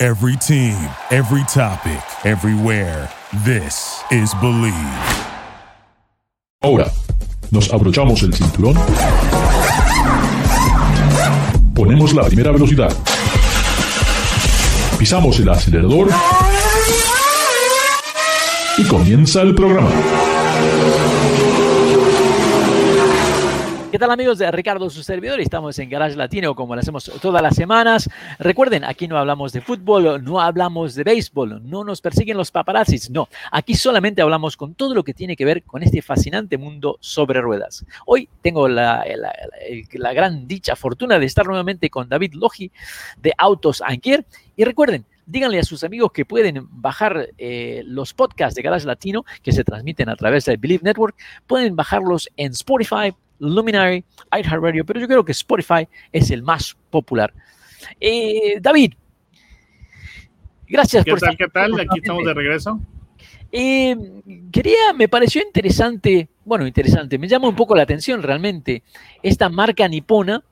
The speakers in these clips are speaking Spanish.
Every team, every topic, everywhere. This is Believe. Ahora, nos abrochamos el cinturón. Ponemos la primera velocidad. Pisamos el acelerador. Y comienza el programa. ¿Qué tal amigos Ricardo, su servidor? Estamos en Garage Latino como lo hacemos todas las semanas. Recuerden, aquí no hablamos de fútbol, no hablamos de béisbol, no nos persiguen los paparazzis, no. Aquí solamente hablamos con todo lo que tiene que ver con este fascinante mundo sobre ruedas. Hoy tengo la, la, la gran dicha, fortuna de estar nuevamente con David Logi de Autos Anquier. Y recuerden, díganle a sus amigos que pueden bajar eh, los podcasts de Garage Latino que se transmiten a través de Believe Network. Pueden bajarlos en Spotify, Luminary, iHeartRadio, pero yo creo que Spotify es el más popular. Eh, David, gracias ¿Qué por tal, ¿Qué tal? Aquí estamos de regreso. Eh, quería, me pareció interesante, bueno, interesante, me llama un poco la atención realmente esta marca nipona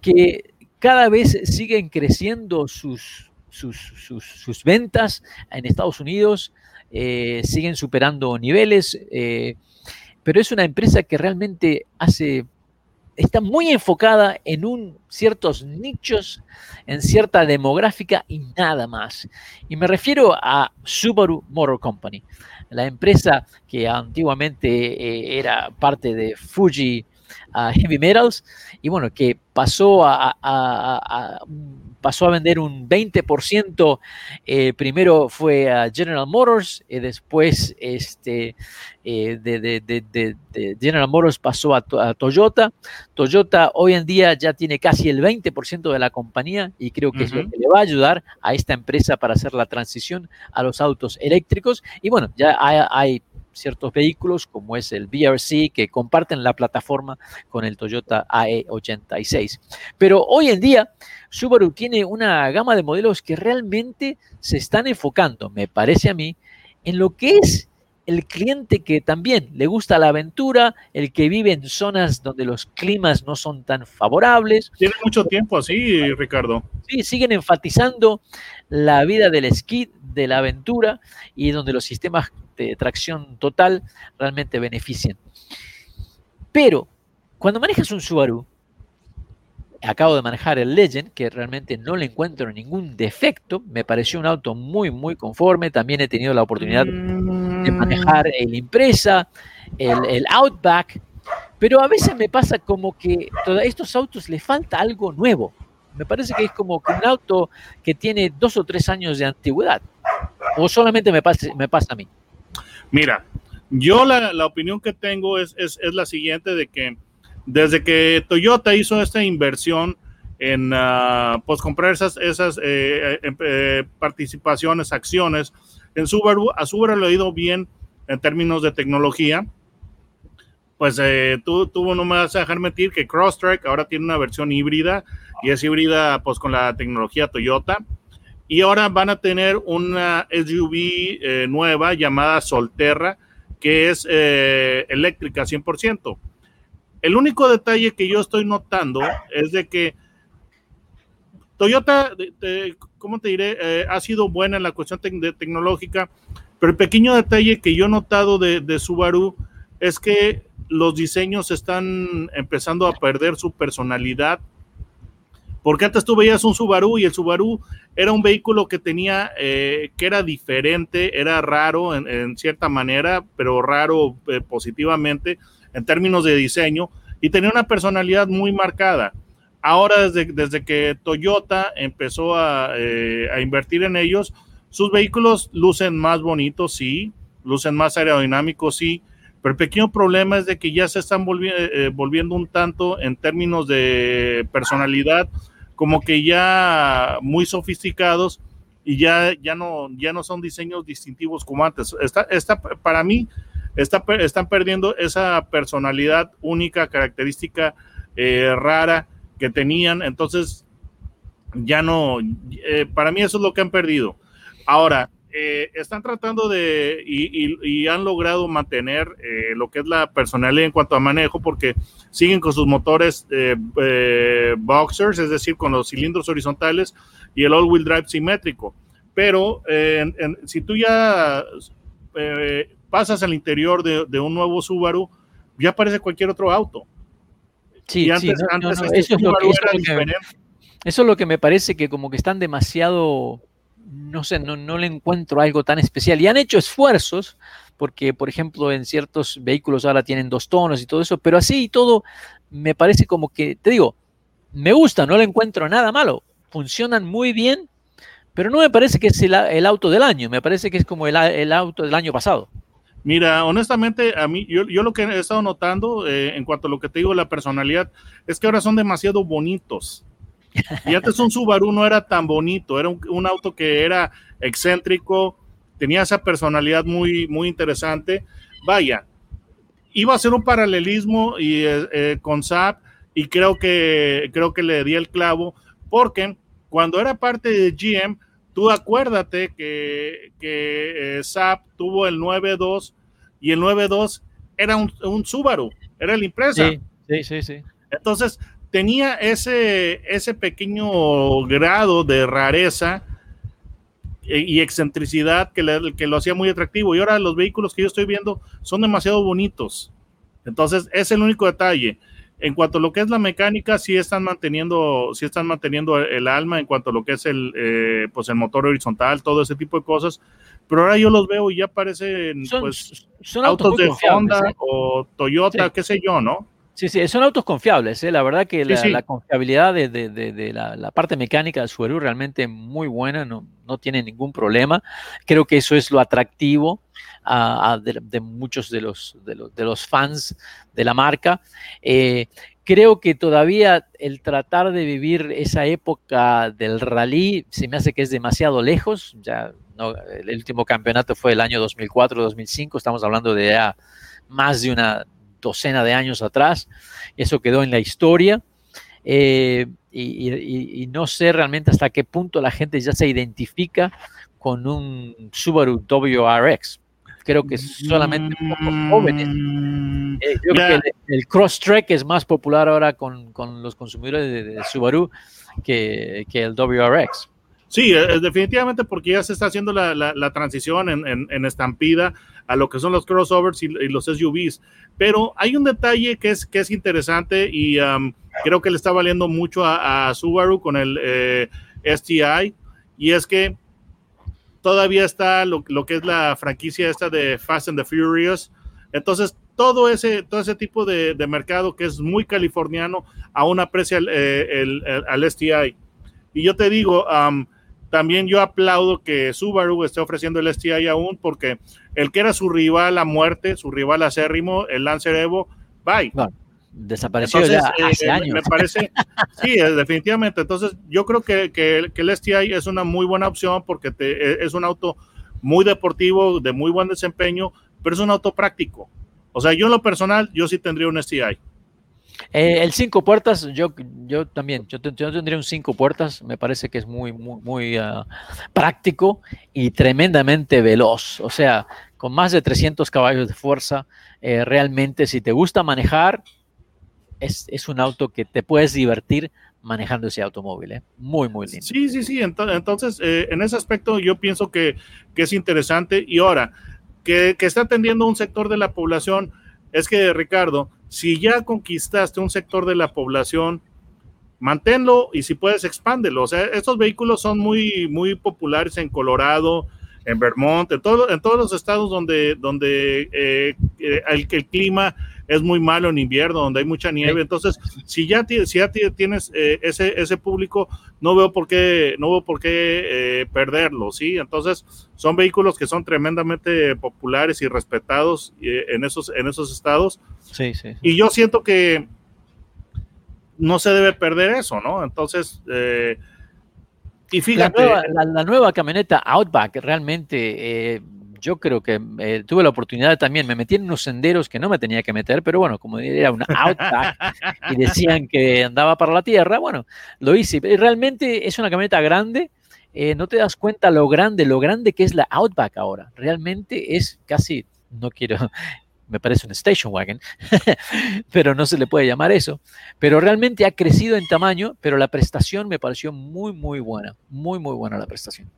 que cada vez siguen creciendo sus, sus, sus, sus ventas en Estados Unidos, eh, siguen superando niveles. Eh, pero es una empresa que realmente hace, está muy enfocada en un, ciertos nichos, en cierta demográfica y nada más. Y me refiero a Subaru Motor Company, la empresa que antiguamente eh, era parte de Fuji uh, Heavy Metals y bueno, que pasó a, a, a, pasó a vender un 20%. Eh, primero fue a General Motors, y después este, eh, de, de, de, de, General Motors pasó a, Toyota. Toyota hoy en día ya tiene casi el 20% de la compañía y creo que uh -huh. es lo que le va a ayudar a esta empresa para hacer la transición a los autos eléctricos. Y bueno, ya hay, hay ciertos vehículos como es el BRC que comparten la plataforma con el Toyota AE86. Pero hoy en día Subaru tiene una gama de modelos que realmente se están enfocando, me parece a mí, en lo que es el cliente que también le gusta la aventura, el que vive en zonas donde los climas no son tan favorables. Tiene mucho tiempo así, Ricardo. Sí, siguen enfatizando la vida del esquí, de la aventura y donde los sistemas de tracción total realmente benefician. Pero cuando manejas un Subaru, acabo de manejar el Legend, que realmente no le encuentro ningún defecto, me pareció un auto muy, muy conforme, también he tenido la oportunidad de manejar el Impresa, el, el Outback, pero a veces me pasa como que a estos autos le falta algo nuevo. Me parece que es como que un auto que tiene dos o tres años de antigüedad. O solamente me pasa, me pasa a mí. Mira, yo la, la opinión que tengo es, es, es, la siguiente de que desde que Toyota hizo esta inversión en uh, pues comprar esas, esas eh, eh, participaciones, acciones en Subaru, a Subaru le ha ido bien en términos de tecnología. Pues eh, tú, tú no me vas a dejar mentir que Crosstrek ahora tiene una versión híbrida y es híbrida pues con la tecnología Toyota. Y ahora van a tener una SUV eh, nueva llamada Solterra, que es eh, eléctrica 100%. El único detalle que yo estoy notando es de que Toyota, de, ¿cómo te diré? Eh, ha sido buena en la cuestión tecnológica, pero el pequeño detalle que yo he notado de Subaru es que los diseños están empezando a perder su personalidad porque antes tú veías un Subaru y el Subaru era un vehículo que tenía, eh, que era diferente, era raro en, cierta manera, pero raro eh, positivamente en términos de diseño y tenía una personalidad muy marcada. Ahora, desde, desde que Toyota empezó a, eh, a, invertir en ellos, sus vehículos lucen más bonitos, sí, lucen más aerodinámicos, sí, pero el pequeño problema es de que ya se están volvi eh, volviendo un tanto en términos de personalidad, como que ya muy sofisticados y ya, ya, no, ya no son diseños distintivos como antes. Está, está, para mí, está, están perdiendo esa personalidad única, característica eh, rara que tenían. Entonces, ya no, eh, para mí eso es lo que han perdido. Ahora, eh, están tratando de y, han logrado mantener eh, lo que es la personalidad en cuanto a manejo porque siguen con sus motores boxers, es decir, con los cilindros horizontales y el all-wheel drive simétrico. Pero si tú ya pasas al interior de, un nuevo Subaru, ya parece cualquier otro auto. Sí, sí, eso, es lo que, eso es lo que me parece que como que están demasiado no sé, no, no, le encuentro algo tan especial. Y han hecho esfuerzos, porque por ejemplo en ciertos vehículos ahora tienen dos tonos y todo eso, pero así y todo me parece como que, te digo, me gusta, no le encuentro nada malo, funcionan muy bien, pero no me parece que es el, auto del año, me parece que es como el, auto del año pasado. Mira, honestamente, a mí, yo, lo que he estado notando eh, en cuanto a lo que te digo, la personalidad, es que ahora son demasiado bonitos. Y antes un Subaru no era tan bonito, era un, auto que era excéntrico, tenía esa personalidad muy, muy interesante. Vaya, iba a ser un paralelismo y, eh, eh, con Saab y creo que, creo que le di el clavo, porque cuando era parte de GM, tú acuérdate que, que eh, Saab tuvo el 9.2 y el 9.2 era un, un, Subaru, era la empresa. sí, sí, sí. Entonces, tenía ese, ese pequeño grado de rareza y excentricidad que, que lo hacía muy atractivo. Y ahora los vehículos que yo estoy viendo son demasiado bonitos. Entonces, es el único detalle. En cuanto a lo que es la mecánica, sí están manteniendo, sí están manteniendo el alma en cuanto a lo que es el, eh, pues el motor horizontal, todo ese tipo de cosas. Pero ahora yo los veo y ya parecen pues, autos, de Honda ¿eh? o Toyota, qué sé yo, ¿no? Sí, sí, son autos confiables. ¿eh? La verdad que la, confiabilidad de, la, parte mecánica del Subaru realmente muy buena, no, no tiene ningún problema. Creo que eso es lo atractivo de, muchos de los, de los, fans de la marca. Eh, creo que todavía el tratar de vivir esa época del rally se me hace que es demasiado lejos. Ya el último campeonato fue el año 2004-2005, estamos hablando de ya más de una docena de años atrás. Eso quedó en la historia. Eh, y, no sé realmente hasta qué punto la gente ya se identifica con un Subaru WRX. Creo que solamente pocos jóvenes. Eh, creo que el, Crosstrek es más popular ahora con, los consumidores de, Subaru que, el WRX. Sí, eh, definitivamente porque ya se está haciendo la, transición en, estampida a lo que son los crossovers y, los SUVs. Pero hay un detalle que es, que es interesante y um, creo que le está valiendo mucho a, Subaru con el eh, STI y es que todavía está lo, que es la franquicia esta de Fast and the Furious. Entonces, todo ese, todo ese tipo de, mercado que es muy californiano aún aprecia el, eh, al STI. Y yo te digo, también yo aplaudo que Subaru esté ofreciendo el STI aún porque el que era su rival a muerte, su rival acérrimo, el Lancer Evo, bye. desapareció ya eh, hace años. Me parece, sí, eh, definitivamente. Entonces, yo creo que, que, el STI es una muy buena opción porque te, e, es un auto muy deportivo, de muy buen desempeño, pero es un auto práctico. O sea, yo en lo personal, yo sí tendría un STI. Eh, el cinco puertas, yo, yo también, yo, tendría un cinco puertas, me parece que es muy, muy, muy ah, práctico y tremendamente veloz. O sea, con más de 300 caballos de fuerza, eh, realmente si te gusta manejar, es, un auto que te puedes divertir manejando ese automóvil. ¿eh? Muy, muy lindo. Sí, sí, sí. Entonces, en ese aspecto yo pienso que, es interesante. Y ahora, que, que está atendiendo un sector de la población, es que, Ricardo, si ya conquistaste un sector de la población, manténlo y si puedes, expándelo. O sea, estos vehículos son muy, muy populares en Colorado, en Vermont, en, todo, en todos los estados donde, donde eh, eh, el, el, clima es muy malo en invierno, donde hay mucha nieve. Entonces, si ya, si ya tienes eh, ese, ese público, no veo por qué, no veo por qué perderlo, ¿sí? Entonces, son vehículos que son tremendamente populares y respetados en, esos, en esos estados. Sí, sí. Y yo siento que no se debe perder eso, ¿no? Entonces, Y fíjate, la, nueva, la, la nueva camioneta Outback realmente eh, yo creo que eh, tuve la oportunidad también, me metí en unos senderos que no me tenía que meter, pero bueno, como era una Outback y decían que andaba para la tierra, bueno, lo hice. Y Realmente es una camioneta grande, eh, no te das cuenta lo grande, lo grande que es la Outback ahora. Realmente es casi, no quiero, me parece un station wagon, pero no se le puede llamar eso. Pero realmente ha crecido en tamaño, pero la prestación me pareció muy, muy buena, muy, muy buena la prestación.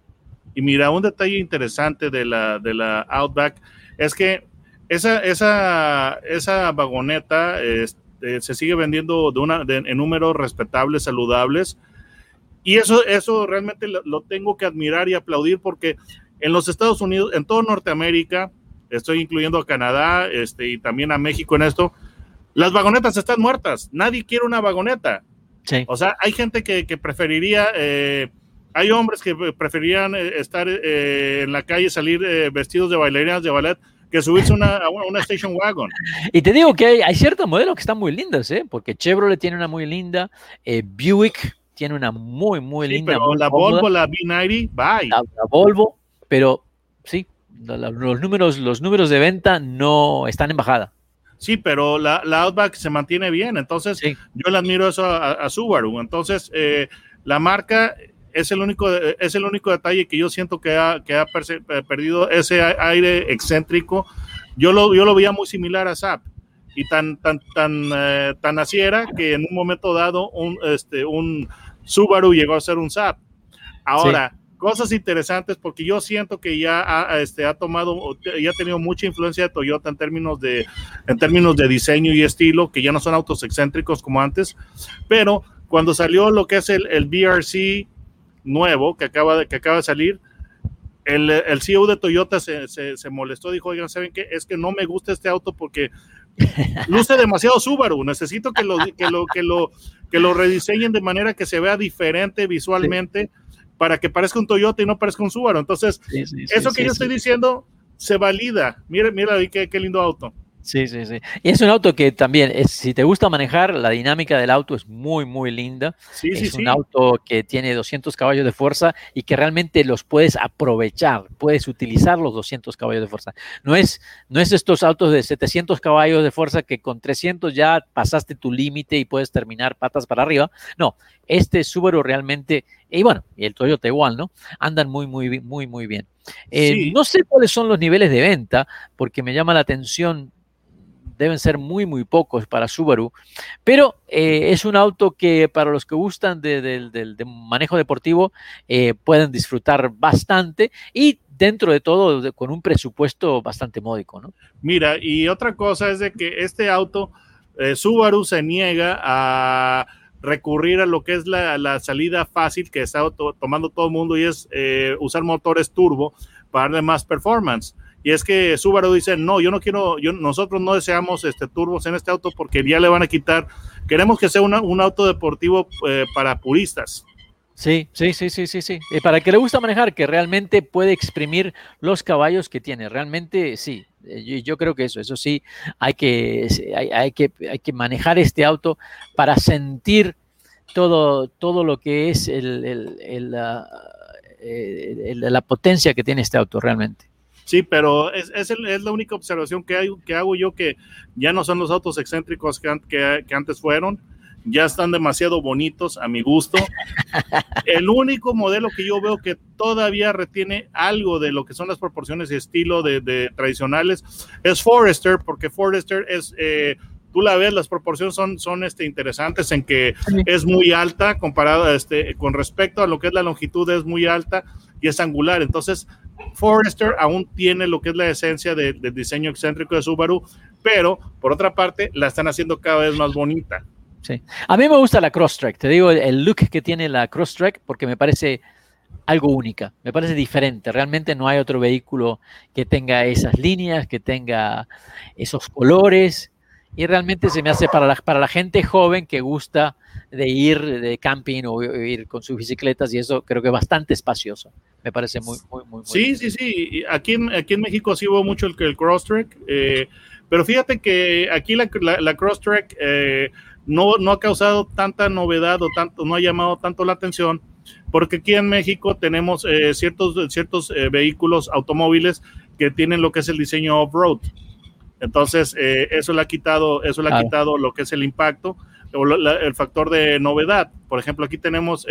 Y mira, un detalle interesante de la, de la Outback es que esa, esa, esa vagoneta este, se sigue vendiendo de una, de, en números respetables, saludables. Y eso, eso realmente lo, tengo que admirar y aplaudir porque en los Estados Unidos, en toda Norteamérica, estoy incluyendo a Canadá este, y también a México en esto, las vagonetas están muertas. Nadie quiere una vagoneta. Sí. O sea, hay gente que, que preferiría... Eh, hay hombres que preferían estar eh, en la calle, salir eh, vestidos de bailarinas de ballet, que subirse una, a una, una station wagon. Y te digo que hay, hay, ciertos modelos que están muy lindos, ¿eh? porque Chevrolet tiene una muy linda, eh, Buick tiene una muy, muy sí, linda. Pero muy la cómoda. Volvo, la B90, bye. La, la Volvo, pero los, números, los números de venta no están en bajada. Sí, pero la, la Outback se mantiene bien, entonces Sí. yo le admiro eso a, a Subaru. Entonces, eh, la marca es el único es el único detalle que yo siento que ha, que ha eh, perdido ese aire excéntrico. Yo lo, yo lo veía muy similar a Zap y tan tan tan eh, tan así era que en un momento dado un este un Subaru llegó a ser un Zap. Ahora, cosas interesantes porque yo siento que ya ha, este, ha tomado, ya ha tenido mucha influencia de Toyota en términos de, en términos de diseño y estilo, que ya no son autos excéntricos como antes, pero cuando salió lo que es el, el BRC nuevo que acaba de, que acaba de salir, el, el CEO de Toyota se, se, se, molestó, dijo, oigan, ¿saben qué? Es que no me gusta este auto porque luce demasiado Subaru, necesito que lo, que lo, que lo, que lo rediseñen de manera que se vea diferente visualmente sí. Para que parezca un Toyota y no parezca un Subaru. Entonces, sí, sí, eso que yo estoy diciendo se valida. Mira, mira ahí qué, qué lindo auto. Sí, sí, sí. Y es un auto que también, es, si te gusta manejar, la dinámica del auto es muy, muy linda. Sí, es sí, un sí. auto que tiene 200 caballos de fuerza y que realmente los puedes aprovechar, puedes utilizar los 200 caballos de fuerza. No es, no es estos autos de 700 caballos de fuerza que con 300 ya pasaste tu límite y puedes terminar patas para arriba. No, este Subaru realmente, y bueno, y el Toyota igual, ¿no? Andan muy, muy, muy, muy bien. Eh. No sé cuáles son los niveles de venta, porque me llama la atención deben ser muy, muy pocos para Subaru, pero eh, es un auto que para los que gustan de, de, manejo deportivo eh, pueden disfrutar bastante y dentro de todo con un presupuesto bastante módico, ¿no? Mira, y otra cosa es de que este auto, eh, Subaru se niega a recurrir a lo que es la, la salida fácil que está to tomando todo el mundo y es usar motores turbo para darle más performance. Y es que Subaru dice, no, yo no quiero, yo, nosotros no deseamos este, turbos en este auto porque ya le van a quitar, queremos que sea un auto deportivo eh, para puristas. Sí, sí, sí, sí, sí, sí. Eh, para el que le gusta manejar, que realmente puede exprimir los caballos que tiene. Realmente sí. Eh, yo, creo que eso, eso sí, hay que, hay, que, hay que manejar este auto para sentir todo, todo lo que es el, el, la, la potencia que tiene este auto realmente. Sí, pero es, es, el, es, la única observación que, hay, que hago yo que ya no son los autos excéntricos que, que, que, antes fueron, ya están demasiado bonitos a mi gusto. el único modelo que yo veo que todavía retiene algo de lo que son las proporciones y estilo de, de tradicionales es Forester, porque Forester es... Eh, tú la ves, las proporciones son, son este, interesantes en que es muy alta comparado este, con respecto a lo que es la longitud, es muy alta y es angular. Entonces, Forester aún tiene lo que es la esencia del de diseño excéntrico de Subaru, pero por otra parte la están haciendo cada vez más bonita. Sí. A mí me gusta la Crosstrek, te digo el look que tiene la Crosstrek porque me parece algo única, me parece diferente. Realmente no hay otro vehículo que tenga esas líneas, que tenga esos colores y realmente se me hace para la, para la gente joven que gusta de ir de camping o ir con sus bicicletas y eso creo que es bastante espacioso. Me parece muy, muy, sí, sí, sí. Aquí en, aquí en México sí hubo mucho el, el Crosstrek, eh, pero fíjate que aquí la, la, la Crosstrek eh, no, no ha causado tanta novedad o tanto, no ha llamado tanto la atención Porque aquí en México tenemos eh, ciertos, ciertos eh, vehículos automóviles que tienen lo que es el diseño off-road. Entonces, eh, eso le ha quitado, eso le ha quitado lo que es el impacto o la- el factor de novedad. Por ejemplo, aquí tenemos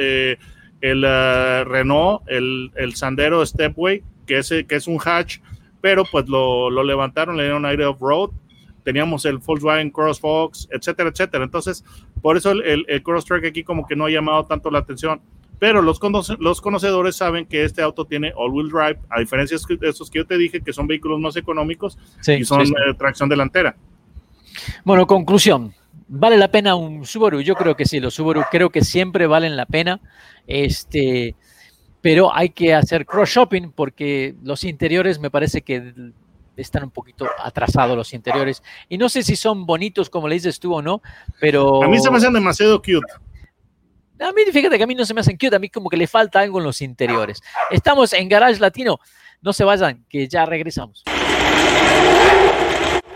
el eh, Renault, el, el Sandero Stepway, que es, que es un hatch, pero pues lo, lo levantaron, le dieron aire off-road. Teníamos el Volkswagen CrossFox, etcétera, etcétera. Entonces, por eso el, el, el Crosstrek aquí como que no ha llamado tanto la atención. Pero los, conoce- los conocedores saben que este auto tiene all-wheel drive, a diferencia de esos que yo te dije, que son vehículos más económicos Sí, y son sí, sí. eh, tracción delantera. Bueno, conclusión. ¿Vale la pena un Subaru? Yo creo que sí, los Subaru creo que siempre valen la pena. Este, pero hay que hacer cross shopping porque los interiores me parece que están un poquito atrasados los interiores. Y no sé si son bonitos como le dices tú o no, pero... A mí se me hacen demasiado cute. A mí, fíjate que a mí no se me hacen cute, a mí como que le falta algo en los interiores. Estamos en Garage Latino. No se vayan, que ya regresamos.